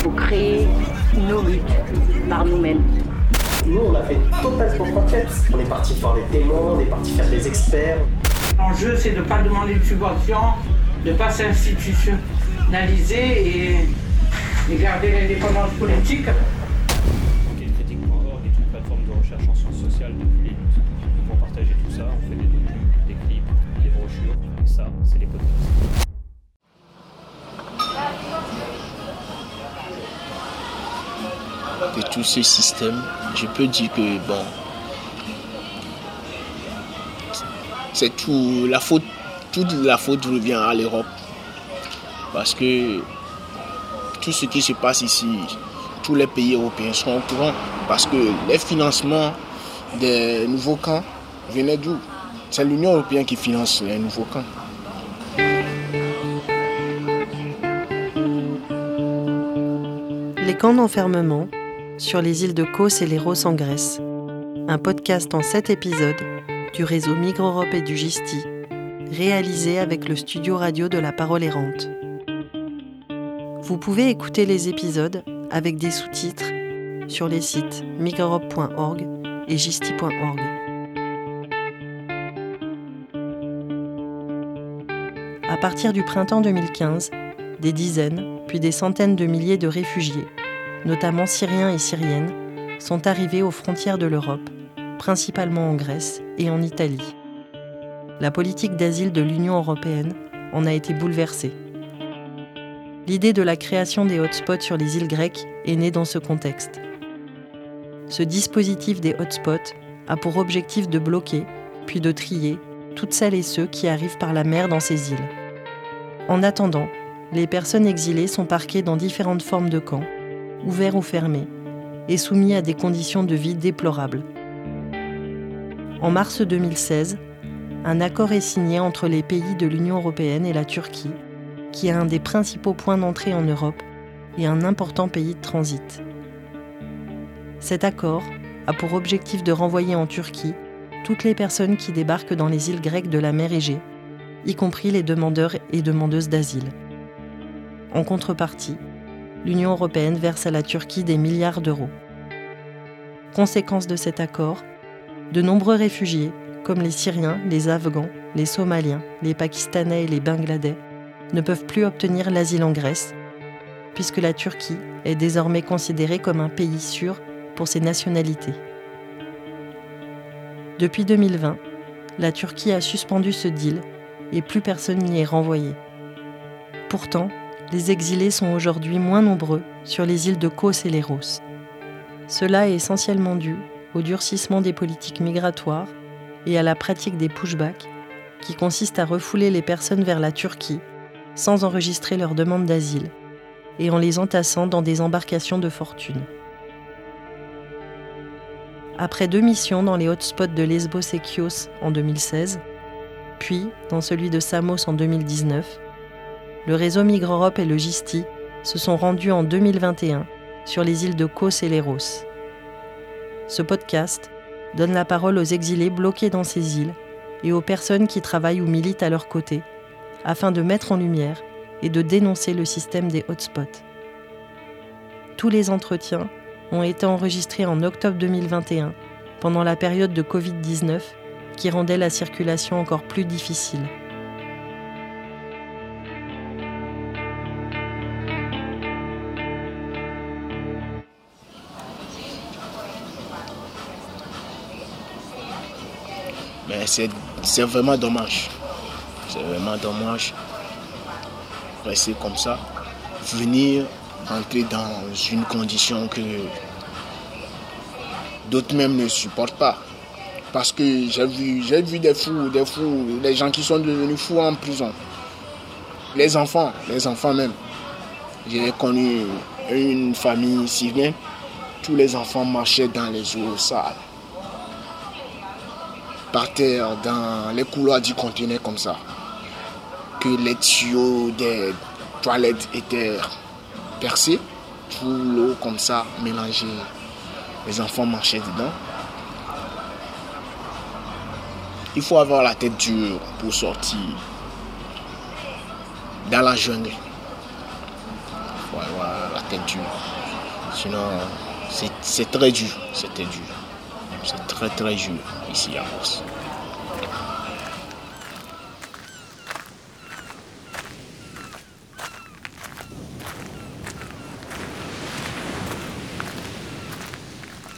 Il faut créer nos luttes par nous-mêmes. Nous, on a fait totale contre-enquête. On est parti voir des témoins, on est parti faire des experts. L'enjeu, c'est de ne pas demander de subvention, de ne pas s'institutionnaliser et, et garder l'indépendance politique. Tout ce système, je peux dire que bon, c'est tout la faute, toute la faute revient à l'Europe. Parce que tout ce qui se passe ici, tous les pays européens sont au courant. Parce que les financements des nouveaux camps venaient d'où? C'est l'Union européenne qui finance les nouveaux camps. Les camps d'enfermement sur les îles de Kos et les Rosses en Grèce. Un podcast en 7 épisodes du réseau Migre Europe et du Gisti, réalisé avec le studio radio de la Parole errante. Vous pouvez écouter les épisodes avec des sous-titres sur les sites migreeurope.org et gisti.org. À partir du printemps 2015, des dizaines, puis des centaines de milliers de réfugiés notamment syriens et syriennes, sont arrivés aux frontières de l'Europe, principalement en Grèce et en Italie. La politique d'asile de l'Union européenne en a été bouleversée. L'idée de la création des hotspots sur les îles grecques est née dans ce contexte. Ce dispositif des hotspots a pour objectif de bloquer, puis de trier, toutes celles et ceux qui arrivent par la mer dans ces îles. En attendant, les personnes exilées sont parquées dans différentes formes de camps, ouverts ou fermés, et soumis à des conditions de vie déplorables. En mars 2016, un accord est signé entre les pays de l'Union européenne et la Turquie, qui est un des principaux points d'entrée en Europe et un important pays de transit. Cet accord a pour objectif de renvoyer en Turquie toutes les personnes qui débarquent dans les îles grecques de la mer Égée, y compris les demandeurs et demandeuses d'asile. En contrepartie, l'Union européenne verse à la Turquie des milliards d'euros. Conséquence de cet accord, de nombreux réfugiés, comme les Syriens, les Afghans, les Somaliens, les Pakistanais et les Bangladais, ne peuvent plus obtenir l'asile en Grèce, puisque la Turquie est désormais considérée comme un pays sûr pour ses nationalités. Depuis 2020, la Turquie a suspendu ce deal et plus personne n'y est renvoyé. Pourtant, les exilés sont aujourd'hui moins nombreux sur les îles de Kos et Léros. Cela est essentiellement dû au durcissement des politiques migratoires et à la pratique des pushbacks, qui consiste à refouler les personnes vers la Turquie sans enregistrer leur demande d'asile et en les entassant dans des embarcations de fortune. Après deux missions dans les hotspots de Lesbos et Chios en 2016, puis dans celui de Samos en 2019, le réseau Migre Europe et le GISTI se sont rendus en 2021 sur les îles de Kos et Léros. Ce podcast donne la parole aux exilés bloqués dans ces îles et aux personnes qui travaillent ou militent à leur côté, afin de mettre en lumière et de dénoncer le système des hotspots. Tous les entretiens ont été enregistrés en octobre 2021, pendant la période de Covid-19 qui rendait la circulation encore plus difficile. Mais c'est vraiment dommage. C'est vraiment dommage. Rester comme ça. Venir entrer dans une condition que d'autres même ne supportent pas. Parce que j'ai vu, vu des fous, des fous, des gens qui sont devenus fous en prison. Les enfants, les enfants même. J'ai connu une famille syrienne, tous les enfants marchaient dans les eaux sales. Par terre, dans les couloirs du conteneur comme ça. Que les tuyaux des toilettes étaient percés, tout l'eau comme ça mélangée. Les enfants marchaient dedans. Il faut avoir la tête dure pour sortir dans la jungle. Il faut avoir la c'était dur. Sinon, c'est très dur, c'était dur. C'est très très dur ici à Kos.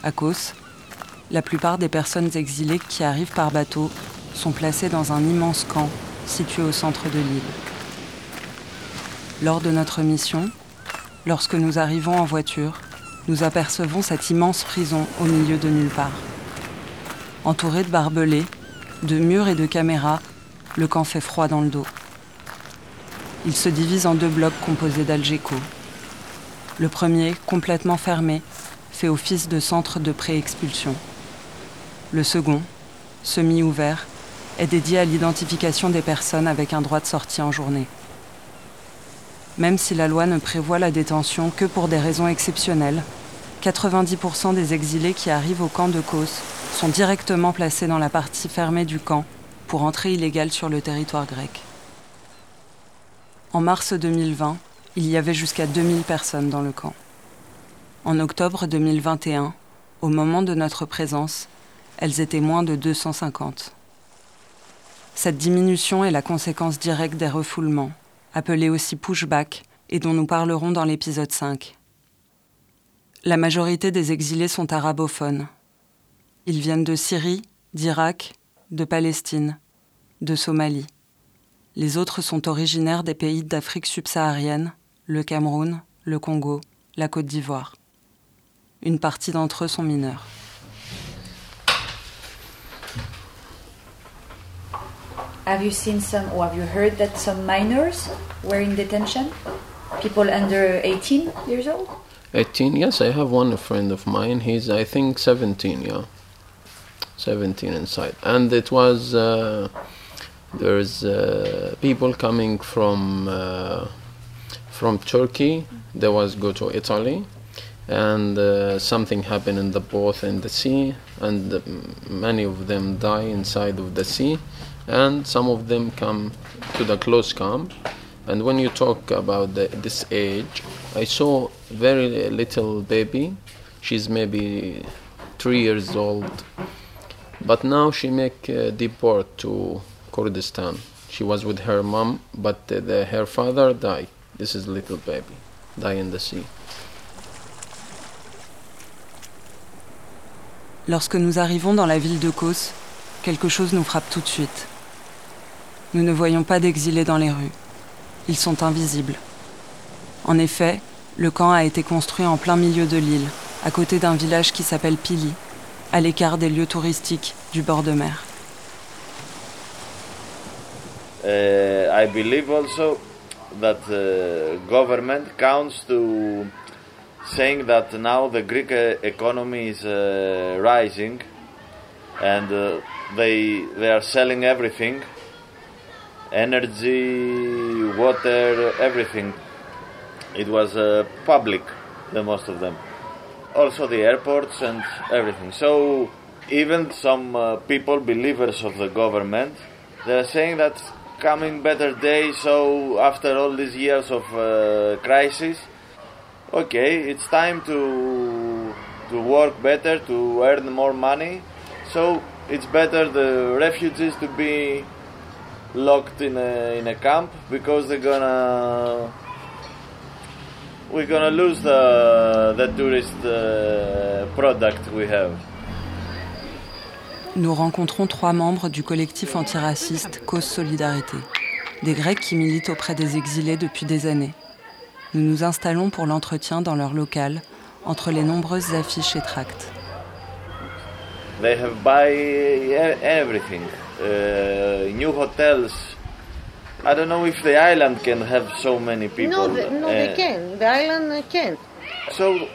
À Kos, la plupart des personnes exilées qui arrivent par bateau sont placées dans un immense camp situé au centre de l'île. Lors de notre mission, lorsque nous arrivons en voiture, nous apercevons cette immense prison au milieu de nulle part. Entouré de barbelés, de murs et de caméras, le camp fait froid dans le dos. Il se divise en deux blocs composés d'Algeco. Le premier, complètement fermé, fait office de centre de pré-expulsion. Le second, semi-ouvert, est dédié à l'identification des personnes avec un droit de sortie en journée. Même si la loi ne prévoit la détention que pour des raisons exceptionnelles, 90% des exilés qui arrivent au camp de Kos sont directement placés dans la partie fermée du camp pour entrée illégale sur le territoire grec. En mars 2020, il y avait jusqu'à 2000 personnes dans le camp. En octobre 2021, au moment de notre présence, elles étaient moins de 250. Cette diminution est la conséquence directe des refoulements, appelés aussi pushback, et dont nous parlerons dans l'épisode 5. La majorité des exilés sont arabophones. Ils viennent de Syrie, d'Irak, de Palestine, de Somalie. Les autres sont originaires des pays d'Afrique subsaharienne, le Cameroun, le Congo, la Côte d'Ivoire. Une partie d'entre eux sont mineurs. Have you seen some, or have you heard that some minors were in detention? People under 18 years old? 18, yes, I have one friend of mine. He's, I think, 17, yeah. 17 inside. And it was, uh, there's uh, people coming from, uh, from Turkey. There was go to Italy. And uh, something happened in the boat in the sea, and many of them die inside of the sea and some of them come to the close camp. And when you talk about the, this age, I saw very little baby. She's maybe three years old, but now she make uh, deport to Kurdistan. She was with her mom, but the, the, her father died. This is little baby, die in the sea. Lorsque nous arrivons dans la ville de Kos, quelque chose nous frappe tout de suite. Nous ne voyons pas d'exilés dans les rues. Ils sont invisibles. En effet, le camp a été construit en plein milieu de l'île, à côté d'un village qui s'appelle Pili, à l'écart des lieux touristiques du bord de mer. Uh, I believe also that the uh, government counts to saying that now the Greek uh, economy is uh, rising and they they are selling everything energy, water, everything. It was public, the most of them. Also the airports and everything. So even some uh, people, believers of the government, they're saying that coming better days. So after all these years of uh, crisis, okay, it's time to to work better, to earn more money. So it's better the refugees to be locked in a, in a camp because they're gonna we're gonna lose the, the tourist uh, product we have. Nous rencontrons trois membres du collectif antiraciste Cause Solidarité, des Grecs qui militent auprès des exilés depuis des années. Nous nous installons pour l'entretien dans leur local, entre les nombreuses affiches et tracts. They have buy everything. uh, new hotels. I don't know if the island can have so many people. No, the, no, uh, they can. The island can. So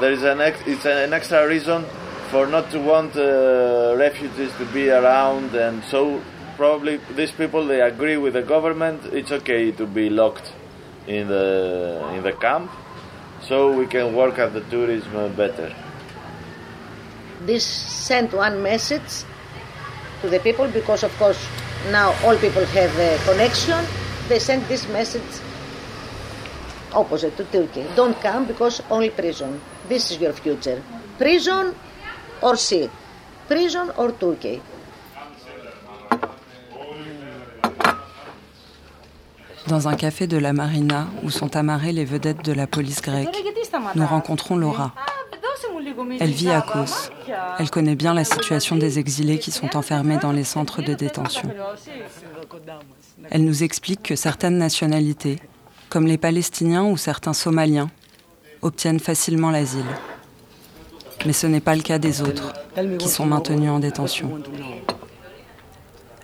there is an ex- it's an extra reason for not to want uh, refugees to be around, and so probably these people they agree with the government. It's okay to be locked in the in the camp, so we can work at the tourism better. This sent one message to the people because, of course, now all people have a connection. They send this message opposite to Turkey. Don't come because only prison. This is your future. Prison or sea. Prison or Turkey. Dans un café de la Marina où sont amarrées les vedettes de la police grecque, nous rencontrons Laura. Elle vit à Kos. Elle connaît bien la situation des exilés qui sont enfermés dans les centres de détention. Elle nous explique que certaines nationalités, comme les Palestiniens ou certains Somaliens, obtiennent facilement l'asile. Mais ce n'est pas le cas des autres, qui sont maintenus en détention.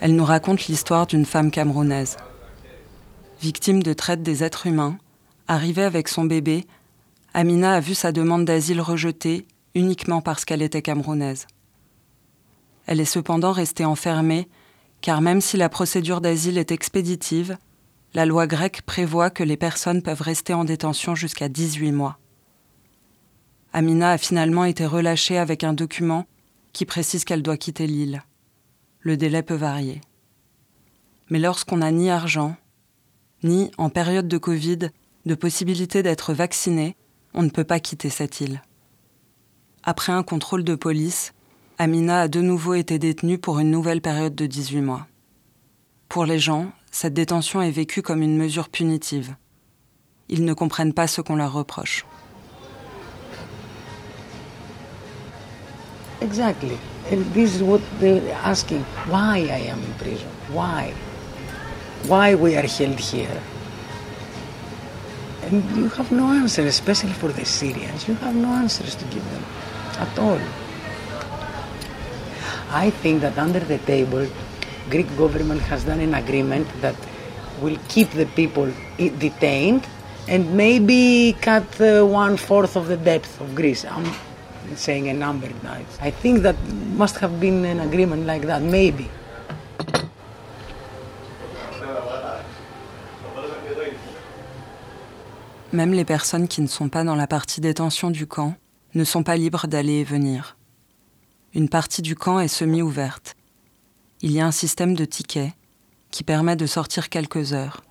Elle nous raconte l'histoire d'une femme camerounaise. Victime de traite des êtres humains, arrivée avec son bébé, Amina a vu sa demande d'asile rejetée uniquement parce qu'elle était camerounaise. Elle est cependant restée enfermée, car même si la procédure d'asile est expéditive, la loi grecque prévoit que les personnes peuvent rester en détention jusqu'à 18 mois. Amina a finalement été relâchée avec un document qui précise qu'elle doit quitter l'île. Le délai peut varier. Mais lorsqu'on n'a ni argent, ni, en période de Covid, de possibilité d'être vacciné, on ne peut pas quitter cette île. Après un contrôle de police, Amina a de nouveau été détenue pour une nouvelle période de 18 mois. Pour les gens, cette détention est vécue comme une mesure punitive. Ils ne comprennent pas ce qu'on leur reproche. Exactly. And this is what they're asking. Why I am in prison? Why? Why we are held here? And you have no answer, especially for the Syrians. You have no answers to give them at all. I think that under the table, Greek government has done an agreement that will keep the people detained and maybe cut uh, one fourth of the depth of Greece. I'm saying a number now. I think that must have been an agreement like that, maybe. Même les personnes qui ne sont pas dans la partie détention du camp ne sont pas libres d'aller et venir. Une partie du camp est semi-ouverte. Il y a un système de tickets qui permet de sortir quelques heures.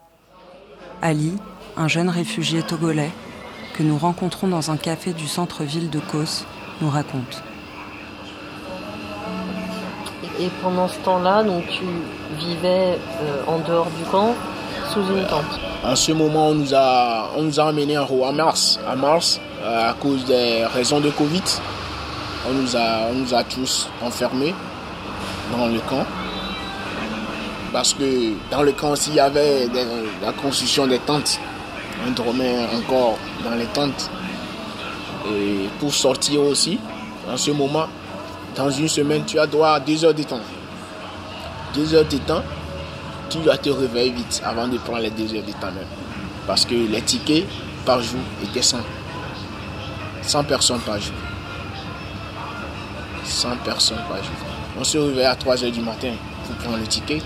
Ali, un jeune réfugié togolais que nous rencontrons dans un café du centre-ville de Kos, nous raconte. Et pendant ce temps-là, tu vivais euh, en dehors du camp, sous une tente. En ce moment, on nous a, on nous a emmenés en haut à Mars, à Mars, euh, à cause des raisons de Covid. On nous a, on nous a tous enfermés dans le camp. Parce que dans le camp aussi, il y avait la construction des tentes. On dormait encore dans les tentes. Et pour sortir aussi, en ce moment, dans une semaine, tu as droit à deux heures de temps. Deux heures de temps, tu dois te réveiller vite avant de prendre les deux heures de temps même. Parce que les tickets par jour étaient 100. 100 personnes par jour. 100 personnes par jour. On se réveille à 3 heures du matin pour prendre le ticket.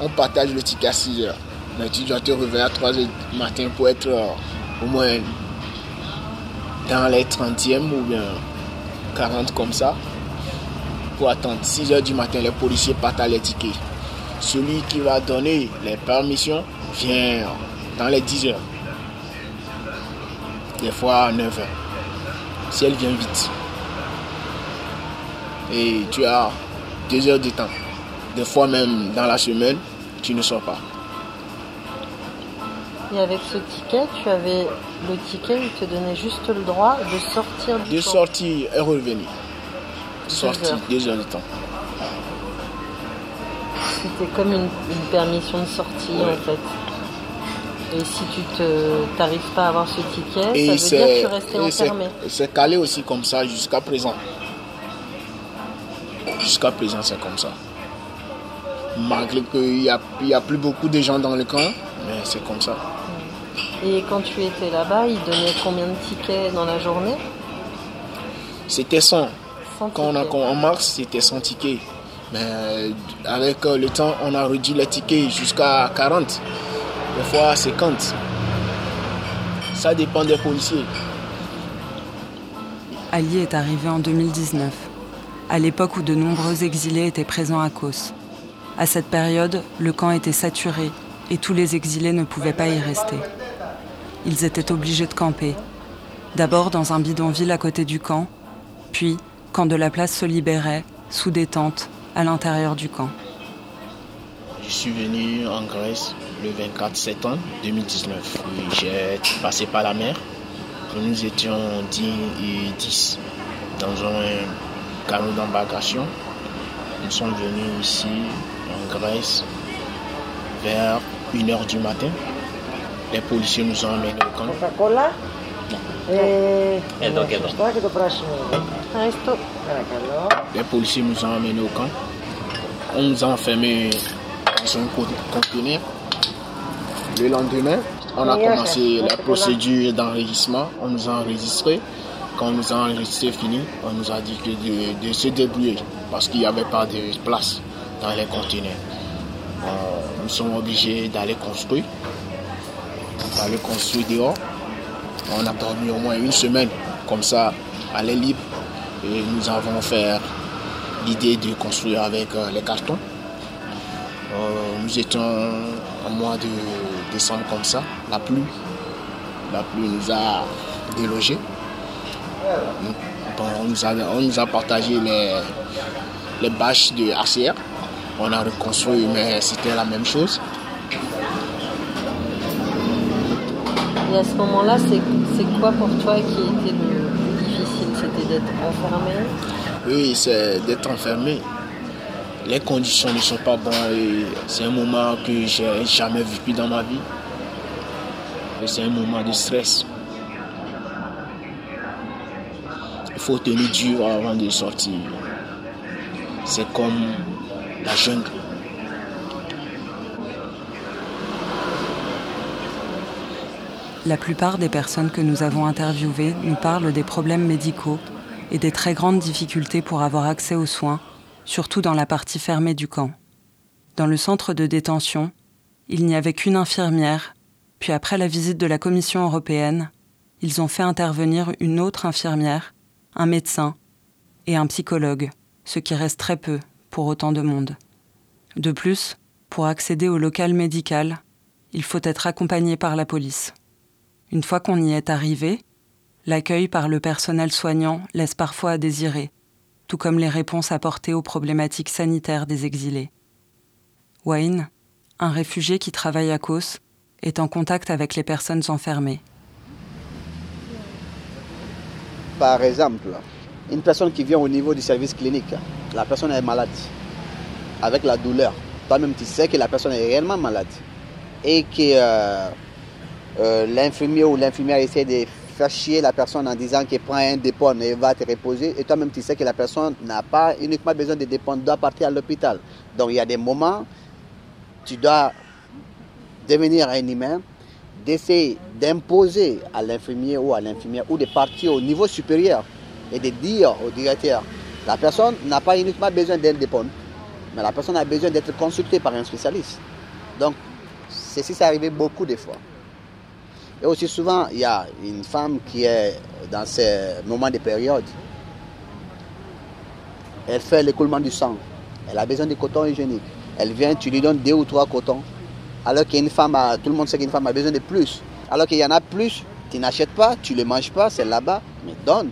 On partage le ticket à 6 heures. Mais tu dois te réveiller à 3 heures du matin pour être euh, au moins dans les 30e ou bien 40 comme ça. Pour attendre 6 heures du matin, les policiers partagent les tickets. Celui qui va donner les permissions vient dans les 10 heures. Des fois à 9 heures. Si elle vient vite. Et tu as 2 heures de temps. Des fois même dans la semaine, tu ne sors pas. Et avec ce ticket, tu avais le ticket, il te donnait juste le droit de sortir du De sortir et revenir. Sortir, deux heures de temps. C'était comme une, une, permission de sortie ouais. en fait. Et si tu te t'arrives pas à avoir ce ticket, et ça veut dire que tu restais enfermé. C'est calé aussi comme ça jusqu'à présent. Jusqu'à présent, c'est comme ça. Malgré qu'il n'y a, y a plus beaucoup de gens dans le camp, mais c'est comme ça. Et quand tu étais là-bas, ils donnaient combien de tickets dans la journée? C'était 100. 100 quand on a, en mars, c'était 100 tickets. Mais avec le temps, on a réduit les tickets jusqu'à 40. Des fois 50. Ça dépend des policiers. Ali est arrivé en 2019, à l'époque où de nombreux exilés étaient présents à Kos. À cette période, le camp était saturé et tous les exilés ne pouvaient pas y rester. ils étaient obligés de camper. D'abord dans un bidonville à côté du camp, puis, quand de la place se libérait, sous des tentes à l'intérieur du camp. Je suis venu en Grèce le 24 septembre 2019. J'ai passé par la mer. Nous étions 10 et 10 dans un canot d'embarcation. Nous sommes venus ici en Grèce vers 1h du matin. Les policiers nous ont amenés au camp. Coca-Cola Et... Les policiers nous ont amenés au camp. On nous a enfermés dans un conteneur. Le lendemain, on a commencé la procédure d'enregistrement. On nous a enregistrés. Quand on nous a enregistré fini, on nous a dit que de, se débrouiller parce qu'il n'y avait pas de place dans les conteneurs. Euh, nous sommes obligés d'aller construire, d'aller construire dehors. On a dormi au moins une semaine comme ça, à l'air libre. Et nous avons fait l'idée de construire avec euh, les cartons. Euh, nous étions en mois de décembre comme ça, la pluie. La pluie nous a délogés. on, nous a, on nous a partagé les, les bâches de ACR. On a reconstruit, mais c'était la même chose. Et à ce moment-là, c'est quoi pour toi qui était le d'être enfermé Oui, c'est d'être enfermé. Les conditions ne sont pas bonnes c'est un moment que j'ai jamais vécu dans ma vie. C'est un moment de stress. Il faut tenir dur avant de sortir. C'est comme la jungle. La plupart des personnes que nous avons interviewées nous parlent des problèmes médicaux et des très grandes difficultés pour avoir accès aux soins, surtout dans la partie fermée du camp. Dans le centre de détention, il n'y avait qu'une infirmière, puis après la visite de la Commission européenne, ils ont fait intervenir une autre infirmière, un médecin et un psychologue, ce qui reste très peu pour autant de monde. De plus, pour accéder au local médical, il faut être accompagné par la police. Une fois qu'on y est arrivé, l'accueil par le personnel soignant laisse parfois à désirer, tout comme les réponses apportées aux problématiques sanitaires des exilés. Wayne, un réfugié qui travaille à Kos, est en contact avec les personnes enfermées. Par exemple, une personne qui vient au niveau du service clinique, la personne est malade, avec la douleur. Toi-même, tu sais que la personne est réellement malade et que euh, euh, l'infirmier ou l'infirmière essaie de faire chier la personne en disant qu'il prend un dépôt et va te reposer. Et toi-même, tu sais que la personne n'a pas uniquement besoin de dépendre, doit partir à l'hôpital. Donc il y a des moments, tu dois devenir un humain, d'essayer d'imposer à l'infirmier ou à l'infirmière ou de partir au niveau supérieur et de dire au directeur, la personne n'a pas uniquement besoin d'un dépôt, mais la personne a besoin d'être consultée par un spécialiste. Donc, ceci s'est arrivé beaucoup de fois. Et aussi souvent, il y a une femme qui est dans ces moments de période. Elle fait l'écoulement du sang. Elle a besoin de coton hygiénique. Elle vient, tu lui donnes deux ou trois cotons. Alors qu'une femme, a, tout le monde sait qu'une femme a besoin de plus. Alors qu'il y en a plus, tu n'achètes pas, tu ne le manges pas, c'est là-bas, mais donne.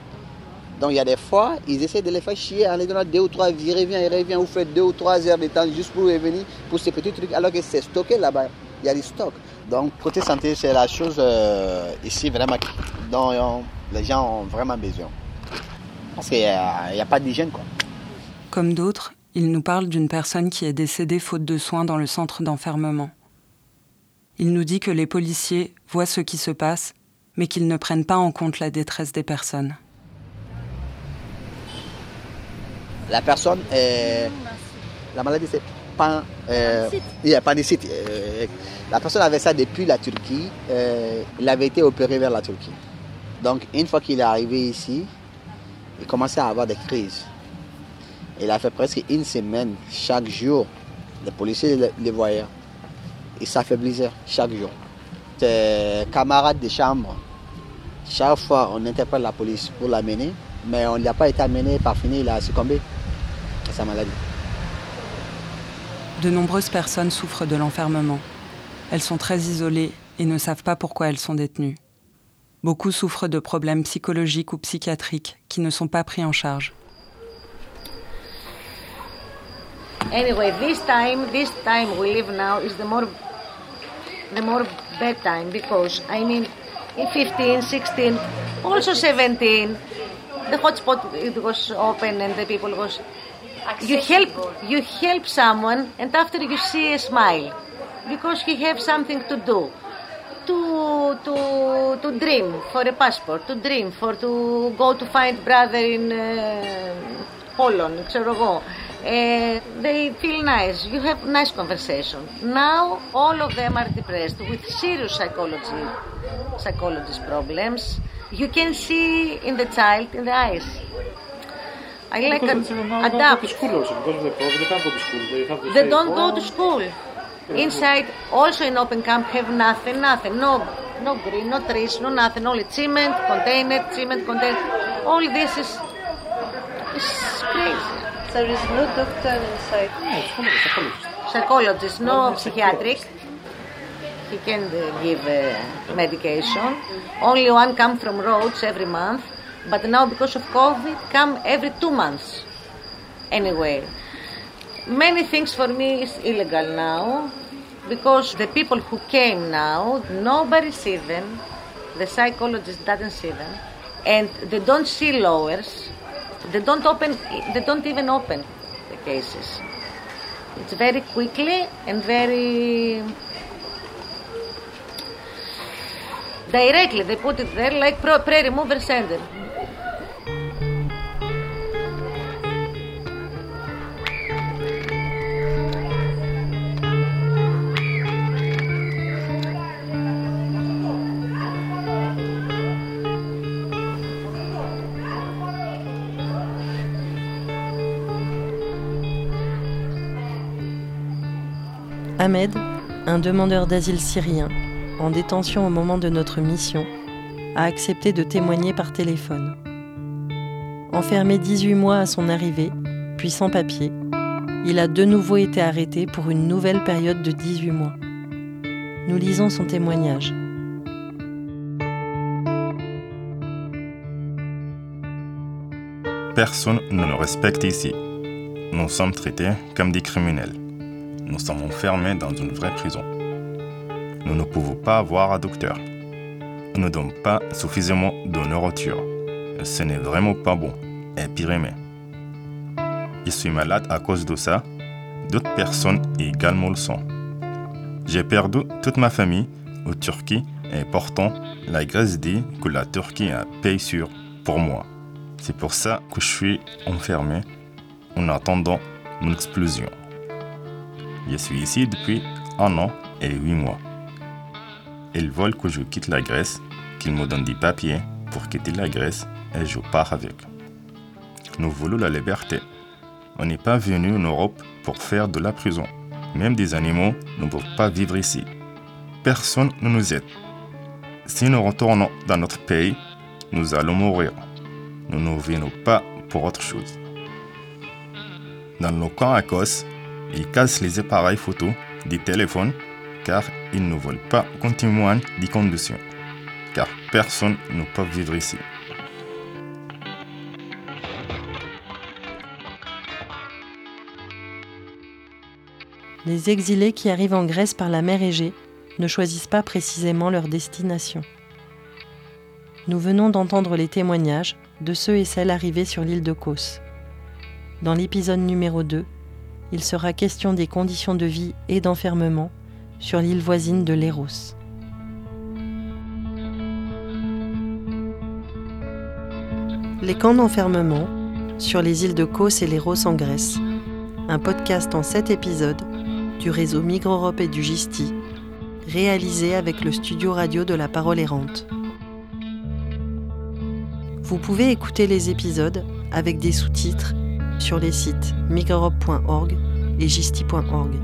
Donc il y a des fois, ils essaient de les faire chier en les donnant deux ou trois, il revient, il revient, vous faites deux ou trois heures de temps juste pour revenir pour ces petits trucs, alors que c'est stocké là-bas. Il y a du stock. Donc, côté santé, c'est la chose euh, ici vraiment dont euh, les gens ont vraiment besoin. Parce qu'il n'y a, a, pas d'hygiène. Quoi. Comme d'autres, il nous parle d'une personne qui est décédée faute de soins dans le centre d'enfermement. Il nous dit que les policiers voient ce qui se passe, mais qu'ils ne prennent pas en compte la détresse des personnes. La personne, est... la maladie, c'est pas, euh, il n'y a pas de site. Euh, la personne avait ça depuis la Turquie. Euh, il avait été opéré vers la Turquie. Donc, une fois qu'il est arrivé ici, il commençait à avoir des crises. Il a fait presque une semaine, chaque jour, les policiers les, voyaient. Il s'affaiblissait chaque jour. Ses camarades de chambre, chaque fois on interpelle la police pour l'amener, mais on ne l'a pas été amené, par finir, il a succombé à sa maladie. De nombreuses personnes souffrent de l'enfermement. Elles sont très isolées et ne savent pas pourquoi elles sont détenues. Beaucoup souffrent de problèmes psychologiques ou psychiatriques qui ne sont pas pris en charge. Anyway, this time, this time we live now is the more, the more bad time because I mean, in 15, 16, also 17, the hotspot it was open and the people was. You help, you help someone, and after you see a smile, because he have something to do, to to to dream for a passport, to dream for to go to find brother in uh, Poland, ξέρω εγώ. Uh, they feel nice. You have nice conversation. Now all of them are depressed with serious psychology, psychologist problems. You can see in the child in the eyes. I like Because ad- it's not- adapt. not go to school also, because of the problem. They can't go to school. They have to They stay don't go home. to school. Inside, also in open camp, have nothing, nothing. No, no green, no trees, no nothing. Only cement, container, cement, container. All this is, is crazy. There is no doctor inside. Psychologist, no psychiatric. He can uh, give uh, medication. Only one come from roads every month. But now because of COVID, come every two months. Anyway, many things for me is illegal now because the people who came now, nobody see them. The psychologist doesn't see them, and they don't see lawyers. They don't open. They don't even open the cases. It's very quickly and very directly. They put it there like pro- pre-remover center. Ahmed, un demandeur d'asile syrien, en détention au moment de notre mission, a accepté de témoigner par téléphone. Enfermé 18 mois à son arrivée, puis sans papier, il a de nouveau été arrêté pour une nouvelle période de 18 mois. Nous lisons son témoignage. Personne ne nous respecte ici. Nous sommes traités comme des criminels. Nous sommes enfermés dans une vraie prison. Nous ne pouvons pas avoir un docteur. On ne donne pas suffisamment de nourriture. Ce n'est vraiment pas bon. Et pire. Je suis malade à cause de ça. D'autres personnes également le sont. J'ai perdu toute ma famille en Turquie et pourtant la Grèce dit que la Turquie a payé sur pour moi. C'est pour ça que je suis enfermé en attendant mon explosion. Je suis ici depuis un an et huit mois. Ils veulent que je quitte la Grèce, qu'ils me donnent des papiers pour quitter la Grèce et je pars avec. Nous voulons la liberté. On n'est pas venu en Europe pour faire de la prison. Même des animaux ne peuvent pas vivre ici. Personne ne nous aide. Si nous retournons dans notre pays, nous allons mourir. Nous ne venons pas pour autre chose. Dans le camp à Kos, ils cassent les appareils photo des téléphones car ils ne veulent pas témoigne des conditions. Car personne ne peut vivre ici. Les exilés qui arrivent en Grèce par la mer Égée ne choisissent pas précisément leur destination. Nous venons d'entendre les témoignages de ceux et celles arrivés sur l'île de Kos. Dans l'épisode numéro 2, il sera question des conditions de vie et d'enfermement sur l'île voisine de Léros. Les camps d'enfermement sur les îles de Kos et Léros en Grèce. Un podcast en 7 épisodes du réseau Migre Europe et du Gisti, réalisé avec le studio radio de la Parole errante. Vous pouvez écouter les épisodes avec des sous-titres sur les sites microeurope.org et gisti.org.